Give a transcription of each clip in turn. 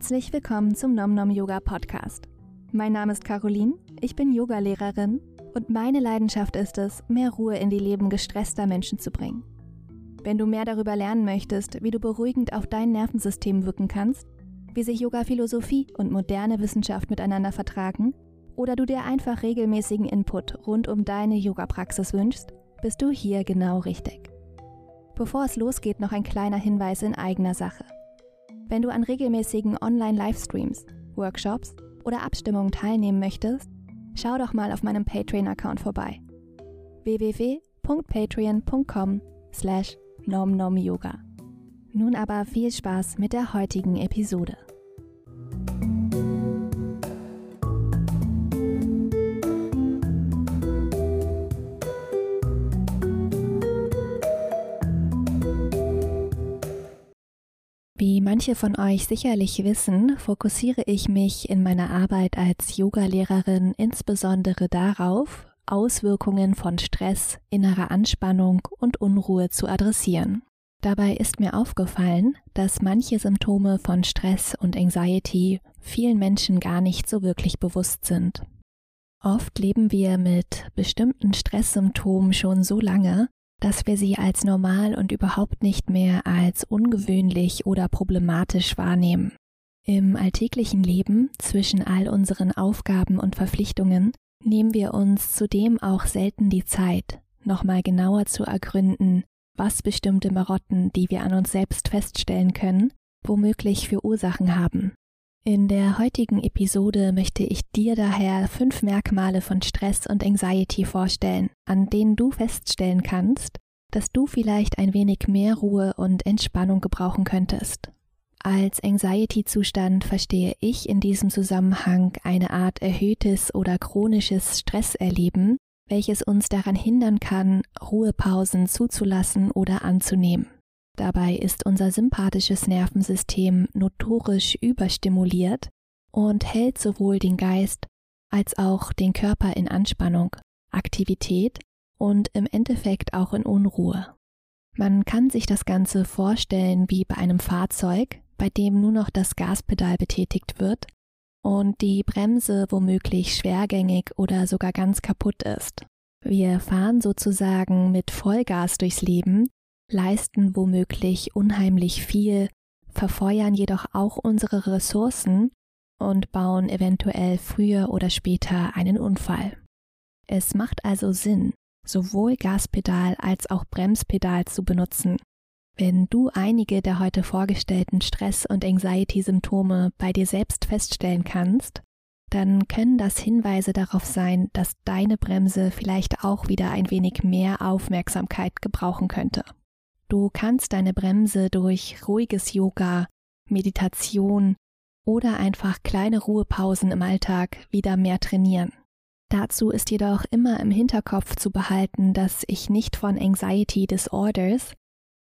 Herzlich willkommen zum Nom Nom Yoga Podcast. Mein Name ist Caroline, ich bin Yogalehrerin und meine Leidenschaft ist es, mehr Ruhe in die Leben gestresster Menschen zu bringen. Wenn du mehr darüber lernen möchtest, wie du beruhigend auf dein Nervensystem wirken kannst, wie sich Yoga-Philosophie und moderne Wissenschaft miteinander vertragen, oder du dir einfach regelmäßigen Input rund um deine Yoga-Praxis wünschst, bist du hier genau richtig. Bevor es losgeht, noch ein kleiner Hinweis in eigener Sache. Wenn du an regelmäßigen Online-Livestreams, Workshops oder Abstimmungen teilnehmen möchtest, schau doch mal auf meinem Patreon-Account vorbei. www.patreon.com slash nomnomyoga. Nun aber viel Spaß mit der heutigen Episode. Wie manche von euch sicherlich wissen, fokussiere ich mich in meiner Arbeit als Yogalehrerin insbesondere darauf, Auswirkungen von Stress, innerer Anspannung und Unruhe zu adressieren. Dabei ist mir aufgefallen, dass manche Symptome von Stress und Anxiety vielen Menschen gar nicht so wirklich bewusst sind. Oft leben wir mit bestimmten Stresssymptomen schon so lange, dass wir sie als normal und überhaupt nicht mehr als ungewöhnlich oder problematisch wahrnehmen. Im alltäglichen Leben zwischen all unseren Aufgaben und Verpflichtungen nehmen wir uns zudem auch selten die Zeit, nochmal genauer zu ergründen, was bestimmte Marotten, die wir an uns selbst feststellen können, womöglich für Ursachen haben. In der heutigen Episode möchte ich dir daher fünf Merkmale von Stress und Anxiety vorstellen, an denen du feststellen kannst, dass du vielleicht ein wenig mehr Ruhe und Entspannung gebrauchen könntest. Als Anxiety-Zustand verstehe ich in diesem Zusammenhang eine Art erhöhtes oder chronisches Stresserleben, welches uns daran hindern kann, Ruhepausen zuzulassen oder anzunehmen. Dabei ist unser sympathisches Nervensystem notorisch überstimuliert und hält sowohl den Geist als auch den Körper in Anspannung, Aktivität und im Endeffekt auch in Unruhe. Man kann sich das Ganze vorstellen wie bei einem Fahrzeug, bei dem nur noch das Gaspedal betätigt wird und die Bremse womöglich schwergängig oder sogar ganz kaputt ist. Wir fahren sozusagen mit Vollgas durchs Leben, leisten womöglich unheimlich viel, verfeuern jedoch auch unsere Ressourcen und bauen eventuell früher oder später einen Unfall. Es macht also Sinn, sowohl Gaspedal als auch Bremspedal zu benutzen. Wenn du einige der heute vorgestellten Stress- und Anxiety-Symptome bei dir selbst feststellen kannst, dann können das Hinweise darauf sein, dass deine Bremse vielleicht auch wieder ein wenig mehr Aufmerksamkeit gebrauchen könnte. Du kannst deine Bremse durch ruhiges Yoga, Meditation oder einfach kleine Ruhepausen im Alltag wieder mehr trainieren. Dazu ist jedoch immer im Hinterkopf zu behalten, dass ich nicht von Anxiety Disorders,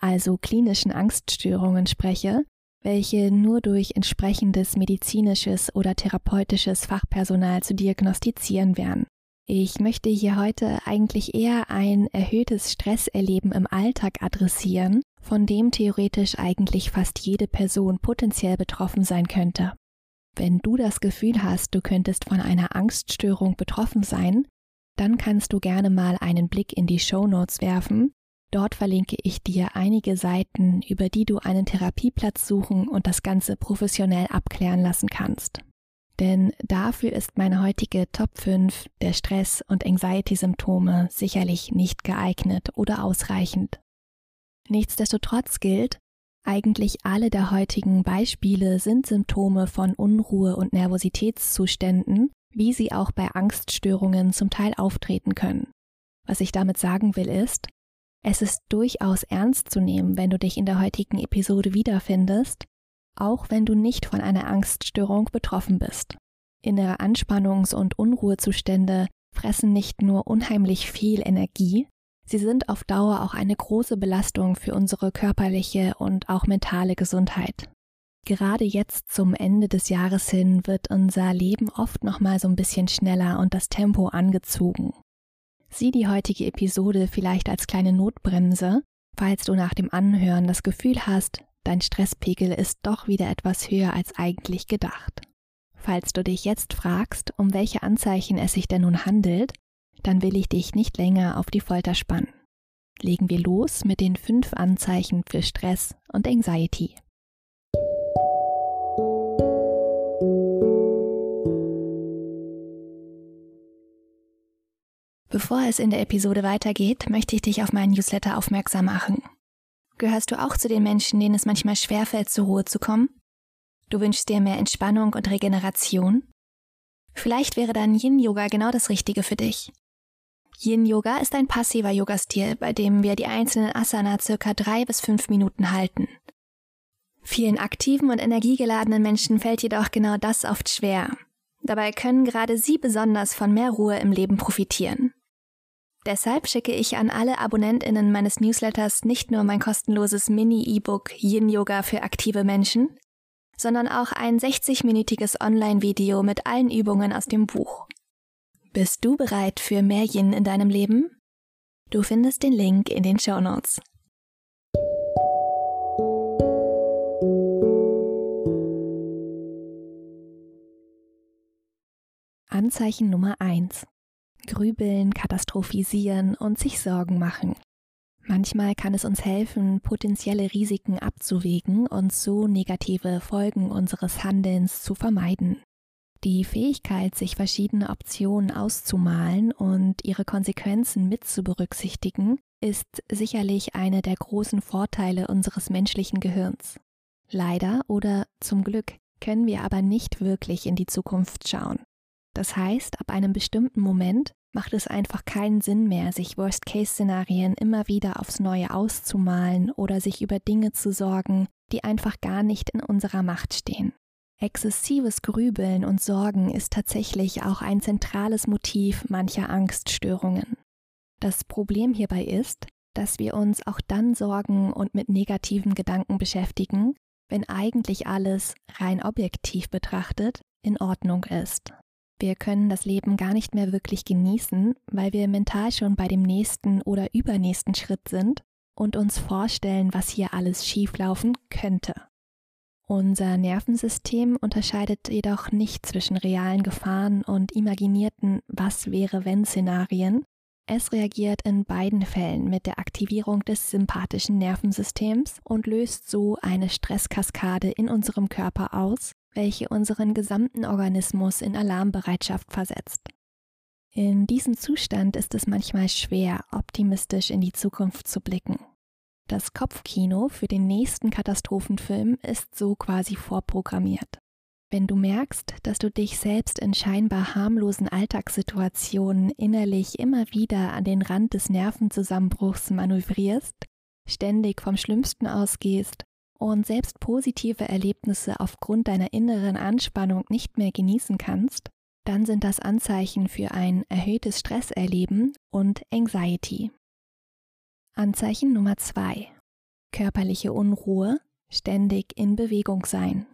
also klinischen Angststörungen spreche, welche nur durch entsprechendes medizinisches oder therapeutisches Fachpersonal zu diagnostizieren wären. Ich möchte hier heute eigentlich eher ein erhöhtes Stresserleben im Alltag adressieren, von dem theoretisch eigentlich fast jede Person potenziell betroffen sein könnte. Wenn du das Gefühl hast, du könntest von einer Angststörung betroffen sein, dann kannst du gerne mal einen Blick in die Show Notes werfen. Dort verlinke ich dir einige Seiten, über die du einen Therapieplatz suchen und das Ganze professionell abklären lassen kannst. Denn dafür ist meine heutige Top 5 der Stress- und Anxiety-Symptome sicherlich nicht geeignet oder ausreichend. Nichtsdestotrotz gilt, eigentlich alle der heutigen Beispiele sind Symptome von Unruhe und Nervositätszuständen, wie sie auch bei Angststörungen zum Teil auftreten können. Was ich damit sagen will ist, es ist durchaus ernst zu nehmen, wenn du dich in der heutigen Episode wiederfindest auch wenn du nicht von einer Angststörung betroffen bist. Innere Anspannungs- und Unruhezustände fressen nicht nur unheimlich viel Energie, sie sind auf Dauer auch eine große Belastung für unsere körperliche und auch mentale Gesundheit. Gerade jetzt zum Ende des Jahres hin wird unser Leben oft noch mal so ein bisschen schneller und das Tempo angezogen. Sieh die heutige Episode vielleicht als kleine Notbremse, falls du nach dem Anhören das Gefühl hast, dein Stresspegel ist doch wieder etwas höher als eigentlich gedacht. Falls du dich jetzt fragst, um welche Anzeichen es sich denn nun handelt, dann will ich dich nicht länger auf die Folter spannen. Legen wir los mit den fünf Anzeichen für Stress und Anxiety. Bevor es in der Episode weitergeht, möchte ich dich auf meinen Newsletter aufmerksam machen. Gehörst du auch zu den Menschen, denen es manchmal schwerfällt, zur Ruhe zu kommen? Du wünschst dir mehr Entspannung und Regeneration? Vielleicht wäre dann Yin-Yoga genau das Richtige für dich. Yin-Yoga ist ein passiver Yoga-Stil, bei dem wir die einzelnen Asana circa drei bis fünf Minuten halten. Vielen aktiven und energiegeladenen Menschen fällt jedoch genau das oft schwer. Dabei können gerade sie besonders von mehr Ruhe im Leben profitieren. Deshalb schicke ich an alle AbonnentInnen meines Newsletters nicht nur mein kostenloses Mini-E-Book Yin Yoga für aktive Menschen, sondern auch ein 60-minütiges Online-Video mit allen Übungen aus dem Buch. Bist du bereit für mehr Yin in deinem Leben? Du findest den Link in den Show Notes. Anzeichen Nummer 1 grübeln, katastrophisieren und sich Sorgen machen. Manchmal kann es uns helfen, potenzielle Risiken abzuwägen und so negative Folgen unseres Handelns zu vermeiden. Die Fähigkeit, sich verschiedene Optionen auszumalen und ihre Konsequenzen mit zu berücksichtigen, ist sicherlich eine der großen Vorteile unseres menschlichen Gehirns. Leider oder zum Glück können wir aber nicht wirklich in die Zukunft schauen. Das heißt, ab einem bestimmten Moment macht es einfach keinen Sinn mehr, sich Worst-Case-Szenarien immer wieder aufs Neue auszumalen oder sich über Dinge zu sorgen, die einfach gar nicht in unserer Macht stehen. Exzessives Grübeln und Sorgen ist tatsächlich auch ein zentrales Motiv mancher Angststörungen. Das Problem hierbei ist, dass wir uns auch dann Sorgen und mit negativen Gedanken beschäftigen, wenn eigentlich alles rein objektiv betrachtet in Ordnung ist. Wir können das Leben gar nicht mehr wirklich genießen, weil wir mental schon bei dem nächsten oder übernächsten Schritt sind und uns vorstellen, was hier alles schieflaufen könnte. Unser Nervensystem unterscheidet jedoch nicht zwischen realen Gefahren und imaginierten Was wäre wenn Szenarien. Es reagiert in beiden Fällen mit der Aktivierung des sympathischen Nervensystems und löst so eine Stresskaskade in unserem Körper aus, welche unseren gesamten Organismus in Alarmbereitschaft versetzt. In diesem Zustand ist es manchmal schwer, optimistisch in die Zukunft zu blicken. Das Kopfkino für den nächsten Katastrophenfilm ist so quasi vorprogrammiert. Wenn du merkst, dass du dich selbst in scheinbar harmlosen Alltagssituationen innerlich immer wieder an den Rand des Nervenzusammenbruchs manövrierst, ständig vom Schlimmsten ausgehst und selbst positive Erlebnisse aufgrund deiner inneren Anspannung nicht mehr genießen kannst, dann sind das Anzeichen für ein erhöhtes Stresserleben und Anxiety. Anzeichen Nummer zwei: Körperliche Unruhe, ständig in Bewegung sein.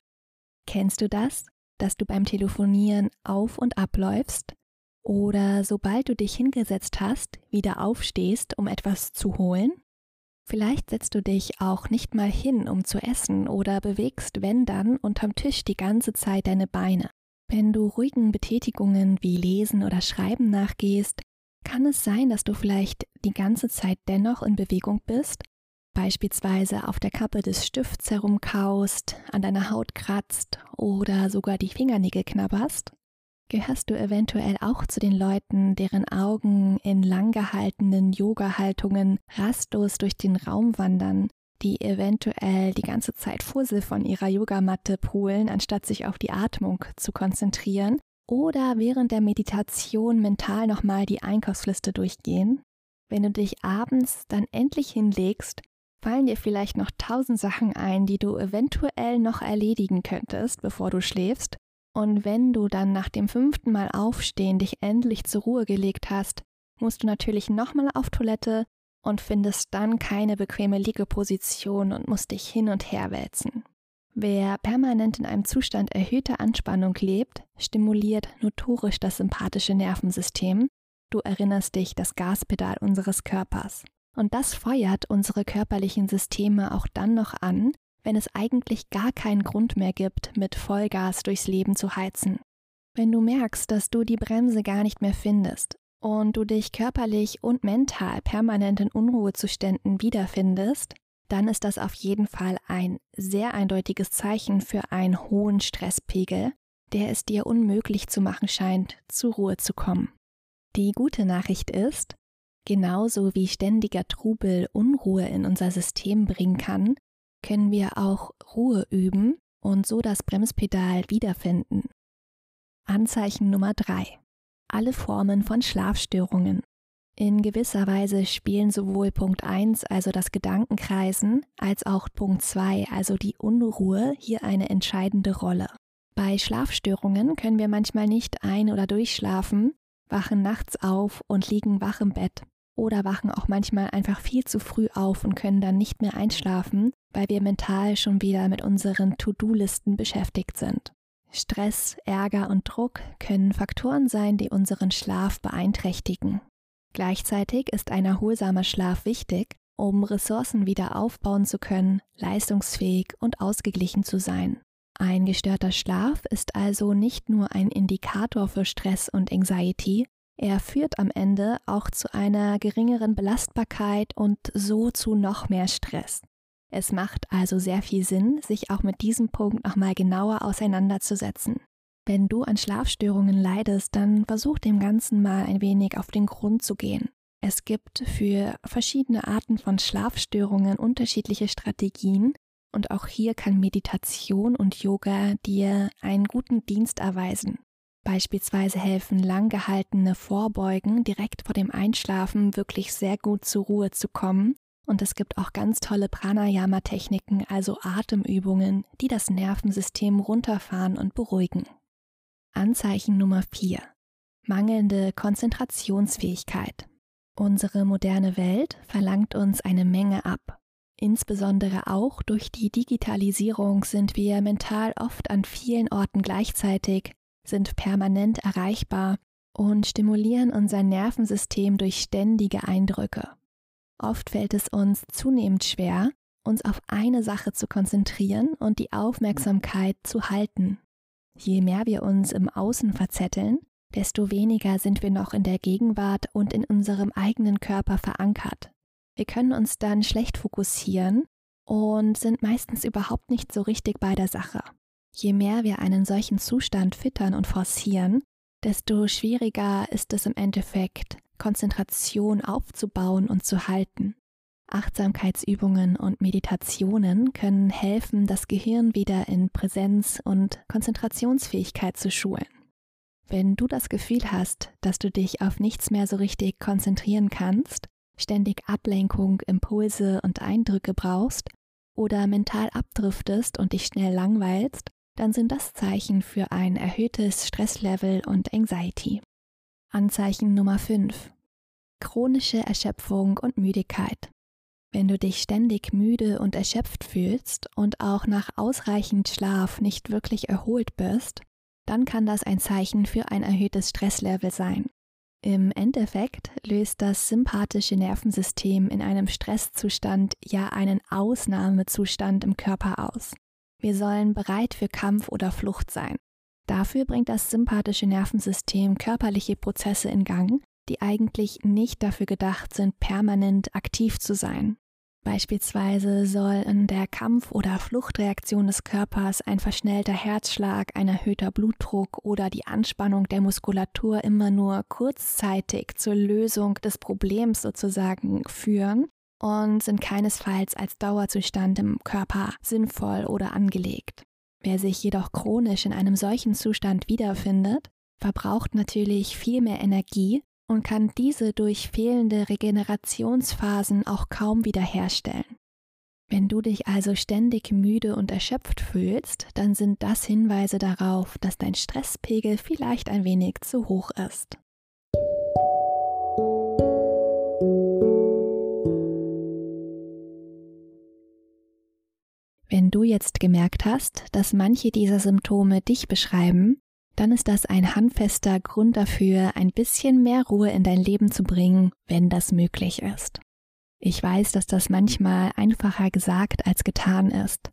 Kennst du das, dass du beim Telefonieren auf und abläufst oder sobald du dich hingesetzt hast, wieder aufstehst, um etwas zu holen? Vielleicht setzt du dich auch nicht mal hin, um zu essen oder bewegst, wenn dann, unterm Tisch die ganze Zeit deine Beine. Wenn du ruhigen Betätigungen wie Lesen oder Schreiben nachgehst, kann es sein, dass du vielleicht die ganze Zeit dennoch in Bewegung bist, beispielsweise auf der Kappe des Stifts herumkaust, an deiner Haut kratzt oder sogar die Fingernägel knabberst. Gehörst du eventuell auch zu den Leuten, deren Augen in langgehaltenen Yoga-Haltungen rastlos durch den Raum wandern, die eventuell die ganze Zeit Fussel von ihrer Yogamatte polen, anstatt sich auf die Atmung zu konzentrieren, oder während der Meditation mental nochmal die Einkaufsliste durchgehen? Wenn du dich abends dann endlich hinlegst, fallen dir vielleicht noch tausend Sachen ein, die du eventuell noch erledigen könntest, bevor du schläfst, und wenn du dann nach dem fünften Mal aufstehen dich endlich zur Ruhe gelegt hast, musst du natürlich nochmal auf Toilette und findest dann keine bequeme Liegeposition und musst dich hin und her wälzen. Wer permanent in einem Zustand erhöhter Anspannung lebt, stimuliert notorisch das sympathische Nervensystem. Du erinnerst dich das Gaspedal unseres Körpers. Und das feuert unsere körperlichen Systeme auch dann noch an, wenn es eigentlich gar keinen Grund mehr gibt, mit Vollgas durchs Leben zu heizen. Wenn du merkst, dass du die Bremse gar nicht mehr findest und du dich körperlich und mental permanent in Unruhezuständen wiederfindest, dann ist das auf jeden Fall ein sehr eindeutiges Zeichen für einen hohen Stresspegel, der es dir unmöglich zu machen scheint, zur Ruhe zu kommen. Die gute Nachricht ist, genauso wie ständiger Trubel Unruhe in unser System bringen kann, können wir auch Ruhe üben und so das Bremspedal wiederfinden. Anzeichen Nummer 3. Alle Formen von Schlafstörungen. In gewisser Weise spielen sowohl Punkt 1, also das Gedankenkreisen, als auch Punkt 2, also die Unruhe, hier eine entscheidende Rolle. Bei Schlafstörungen können wir manchmal nicht ein- oder durchschlafen, wachen nachts auf und liegen wach im Bett oder wachen auch manchmal einfach viel zu früh auf und können dann nicht mehr einschlafen, weil wir mental schon wieder mit unseren To-Do-Listen beschäftigt sind. Stress, Ärger und Druck können Faktoren sein, die unseren Schlaf beeinträchtigen. Gleichzeitig ist ein erholsamer Schlaf wichtig, um Ressourcen wieder aufbauen zu können, leistungsfähig und ausgeglichen zu sein. Ein gestörter Schlaf ist also nicht nur ein Indikator für Stress und Anxiety, er führt am Ende auch zu einer geringeren Belastbarkeit und so zu noch mehr Stress. Es macht also sehr viel Sinn, sich auch mit diesem Punkt nochmal genauer auseinanderzusetzen. Wenn du an Schlafstörungen leidest, dann versuch dem Ganzen mal ein wenig auf den Grund zu gehen. Es gibt für verschiedene Arten von Schlafstörungen unterschiedliche Strategien und auch hier kann Meditation und Yoga dir einen guten Dienst erweisen. Beispielsweise helfen lang gehaltene Vorbeugen direkt vor dem Einschlafen wirklich sehr gut zur Ruhe zu kommen und es gibt auch ganz tolle Pranayama-Techniken, also Atemübungen, die das Nervensystem runterfahren und beruhigen. Anzeichen Nummer 4. Mangelnde Konzentrationsfähigkeit. Unsere moderne Welt verlangt uns eine Menge ab. Insbesondere auch durch die Digitalisierung sind wir mental oft an vielen Orten gleichzeitig, sind permanent erreichbar und stimulieren unser Nervensystem durch ständige Eindrücke. Oft fällt es uns zunehmend schwer, uns auf eine Sache zu konzentrieren und die Aufmerksamkeit zu halten. Je mehr wir uns im Außen verzetteln, desto weniger sind wir noch in der Gegenwart und in unserem eigenen Körper verankert. Wir können uns dann schlecht fokussieren und sind meistens überhaupt nicht so richtig bei der Sache. Je mehr wir einen solchen Zustand füttern und forcieren, desto schwieriger ist es im Endeffekt, Konzentration aufzubauen und zu halten. Achtsamkeitsübungen und Meditationen können helfen, das Gehirn wieder in Präsenz und Konzentrationsfähigkeit zu schulen. Wenn du das Gefühl hast, dass du dich auf nichts mehr so richtig konzentrieren kannst, ständig Ablenkung, Impulse und Eindrücke brauchst oder mental abdriftest und dich schnell langweilst, dann sind das Zeichen für ein erhöhtes Stresslevel und Anxiety. Anzeichen Nummer 5. Chronische Erschöpfung und Müdigkeit. Wenn du dich ständig müde und erschöpft fühlst und auch nach ausreichend Schlaf nicht wirklich erholt bist, dann kann das ein Zeichen für ein erhöhtes Stresslevel sein. Im Endeffekt löst das sympathische Nervensystem in einem Stresszustand ja einen Ausnahmezustand im Körper aus. Wir sollen bereit für Kampf oder Flucht sein. Dafür bringt das sympathische Nervensystem körperliche Prozesse in Gang, die eigentlich nicht dafür gedacht sind, permanent aktiv zu sein. Beispielsweise soll in der Kampf- oder Fluchtreaktion des Körpers ein verschnellter Herzschlag, ein erhöhter Blutdruck oder die Anspannung der Muskulatur immer nur kurzzeitig zur Lösung des Problems sozusagen führen und sind keinesfalls als Dauerzustand im Körper sinnvoll oder angelegt. Wer sich jedoch chronisch in einem solchen Zustand wiederfindet, verbraucht natürlich viel mehr Energie und kann diese durch fehlende Regenerationsphasen auch kaum wiederherstellen. Wenn du dich also ständig müde und erschöpft fühlst, dann sind das Hinweise darauf, dass dein Stresspegel vielleicht ein wenig zu hoch ist. Wenn du jetzt gemerkt hast, dass manche dieser Symptome dich beschreiben, dann ist das ein handfester Grund dafür, ein bisschen mehr Ruhe in dein Leben zu bringen, wenn das möglich ist. Ich weiß, dass das manchmal einfacher gesagt als getan ist.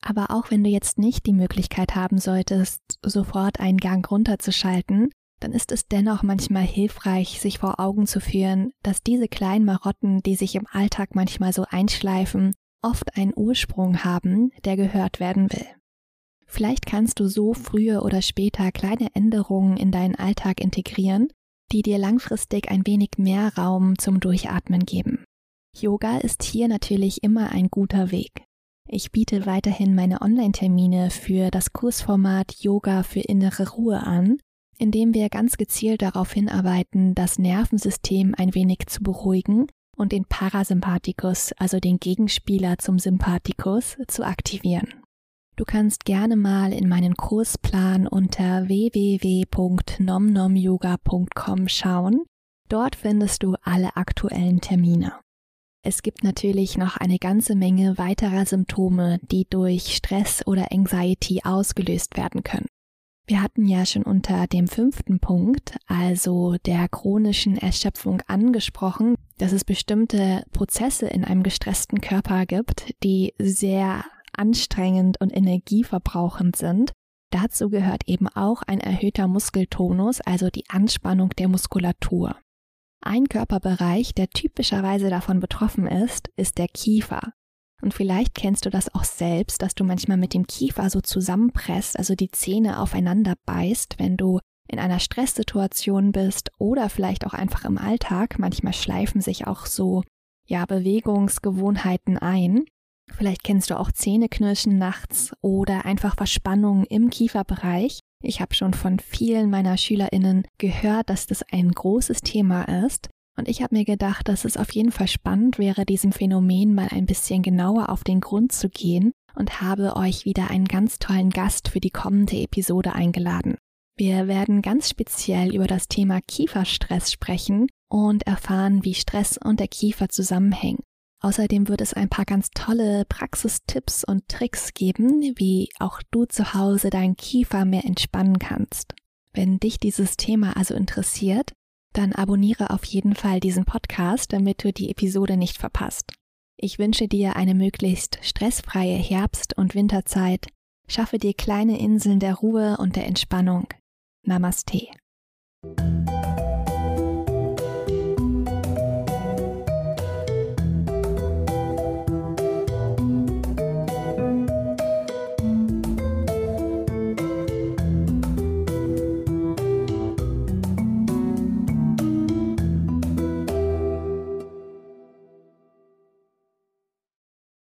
Aber auch wenn du jetzt nicht die Möglichkeit haben solltest, sofort einen Gang runterzuschalten, dann ist es dennoch manchmal hilfreich, sich vor Augen zu führen, dass diese kleinen Marotten, die sich im Alltag manchmal so einschleifen, oft einen Ursprung haben, der gehört werden will. Vielleicht kannst du so früher oder später kleine Änderungen in deinen Alltag integrieren, die dir langfristig ein wenig mehr Raum zum Durchatmen geben. Yoga ist hier natürlich immer ein guter Weg. Ich biete weiterhin meine Online-Termine für das Kursformat Yoga für innere Ruhe an, indem wir ganz gezielt darauf hinarbeiten, das Nervensystem ein wenig zu beruhigen und den Parasympathikus, also den Gegenspieler zum Sympathikus, zu aktivieren. Du kannst gerne mal in meinen Kursplan unter www.nomnomyoga.com schauen. Dort findest du alle aktuellen Termine. Es gibt natürlich noch eine ganze Menge weiterer Symptome, die durch Stress oder Anxiety ausgelöst werden können. Wir hatten ja schon unter dem fünften Punkt, also der chronischen Erschöpfung, angesprochen, dass es bestimmte Prozesse in einem gestressten Körper gibt, die sehr anstrengend und energieverbrauchend sind. Dazu gehört eben auch ein erhöhter Muskeltonus, also die Anspannung der Muskulatur. Ein Körperbereich, der typischerweise davon betroffen ist, ist der Kiefer. Und vielleicht kennst du das auch selbst, dass du manchmal mit dem Kiefer so zusammenpresst, also die Zähne aufeinander beißt, wenn du in einer Stresssituation bist oder vielleicht auch einfach im Alltag. Manchmal schleifen sich auch so, ja, Bewegungsgewohnheiten ein. Vielleicht kennst du auch Zähneknirschen nachts oder einfach Verspannungen im Kieferbereich. Ich habe schon von vielen meiner Schülerinnen gehört, dass das ein großes Thema ist. Und ich habe mir gedacht, dass es auf jeden Fall spannend wäre, diesem Phänomen mal ein bisschen genauer auf den Grund zu gehen und habe euch wieder einen ganz tollen Gast für die kommende Episode eingeladen. Wir werden ganz speziell über das Thema Kieferstress sprechen und erfahren, wie Stress und der Kiefer zusammenhängen. Außerdem wird es ein paar ganz tolle Praxistipps und Tricks geben, wie auch du zu Hause deinen Kiefer mehr entspannen kannst. Wenn dich dieses Thema also interessiert, dann abonniere auf jeden Fall diesen Podcast, damit du die Episode nicht verpasst. Ich wünsche dir eine möglichst stressfreie Herbst- und Winterzeit. Schaffe dir kleine Inseln der Ruhe und der Entspannung. Namaste.